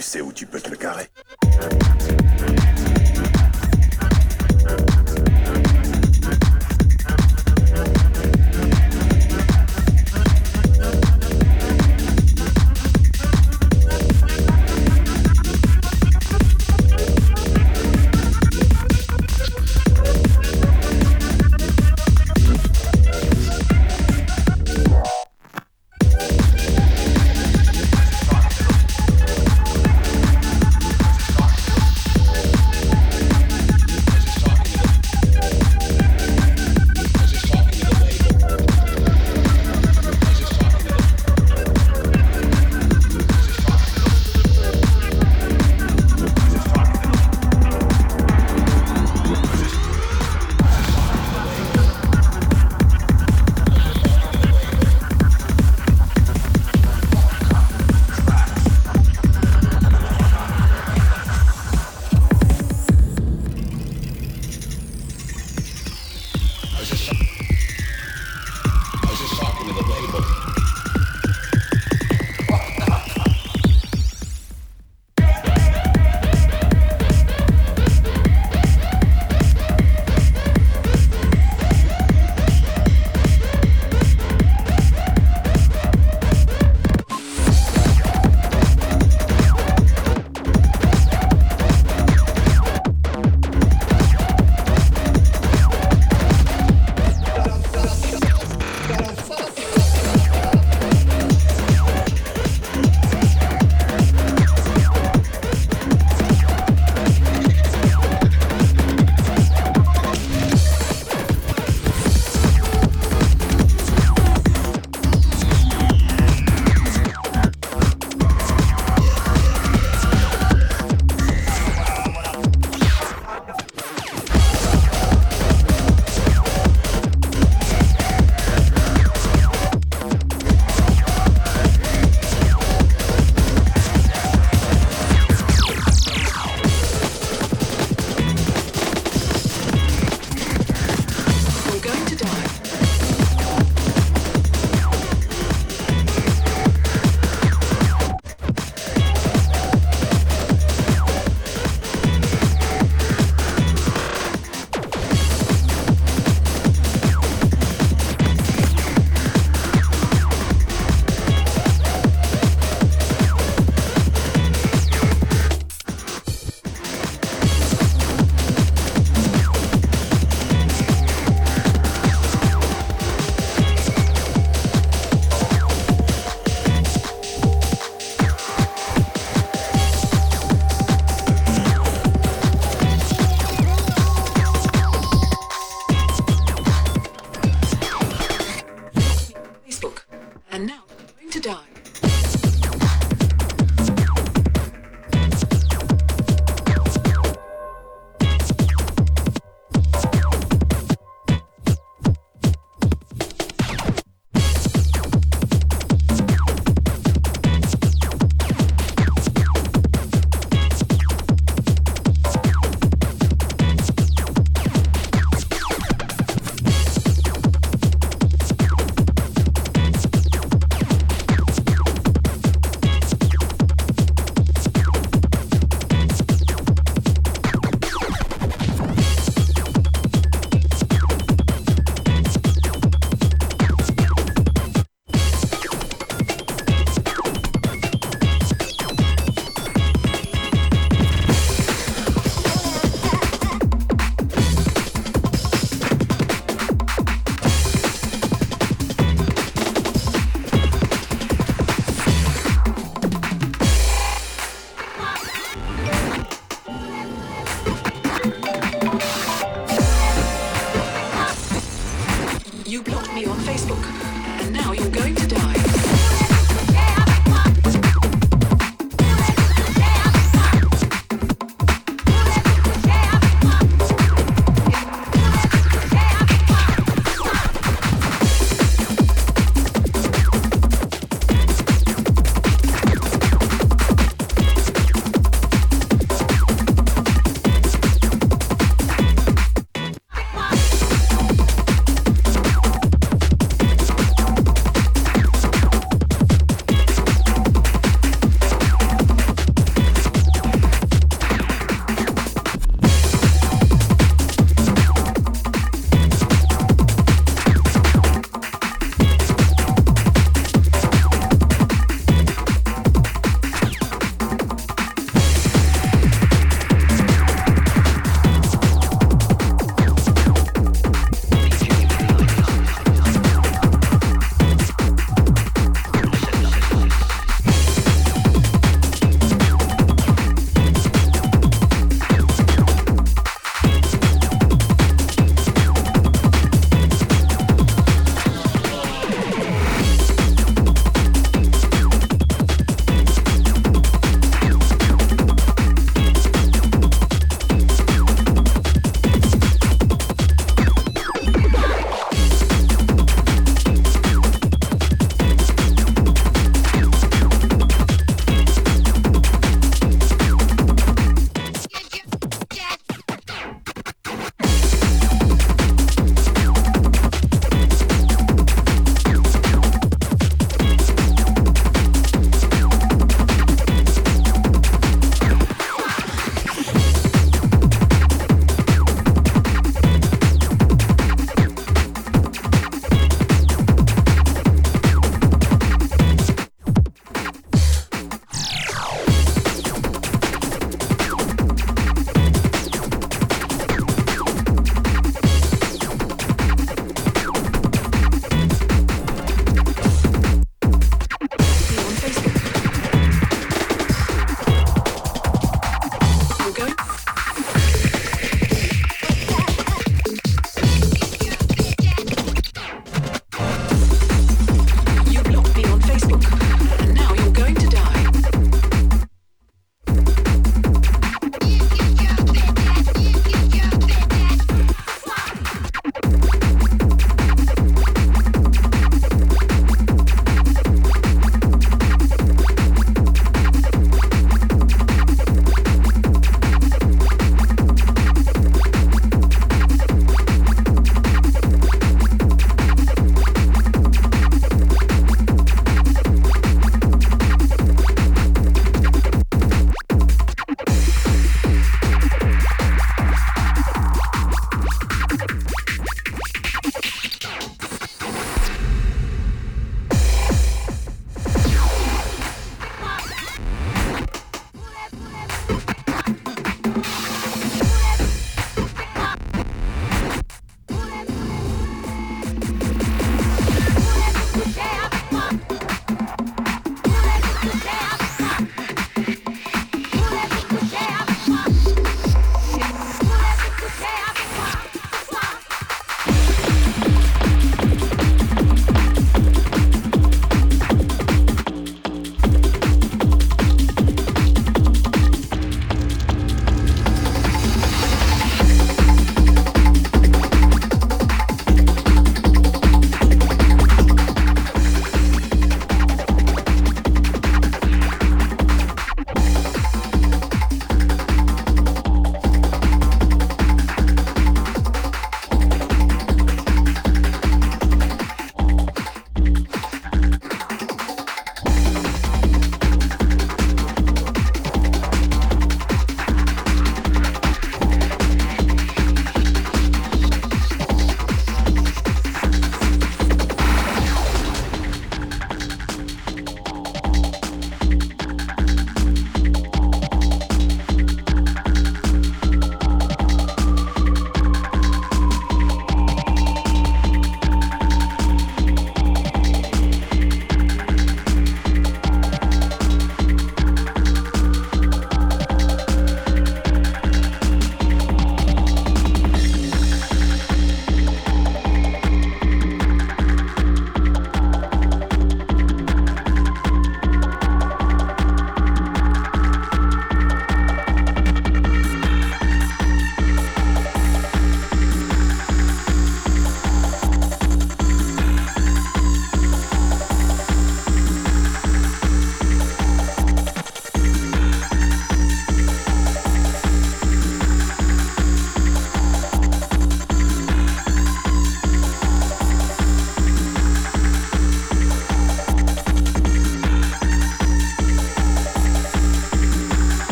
tu sais où tu peux te le carrer.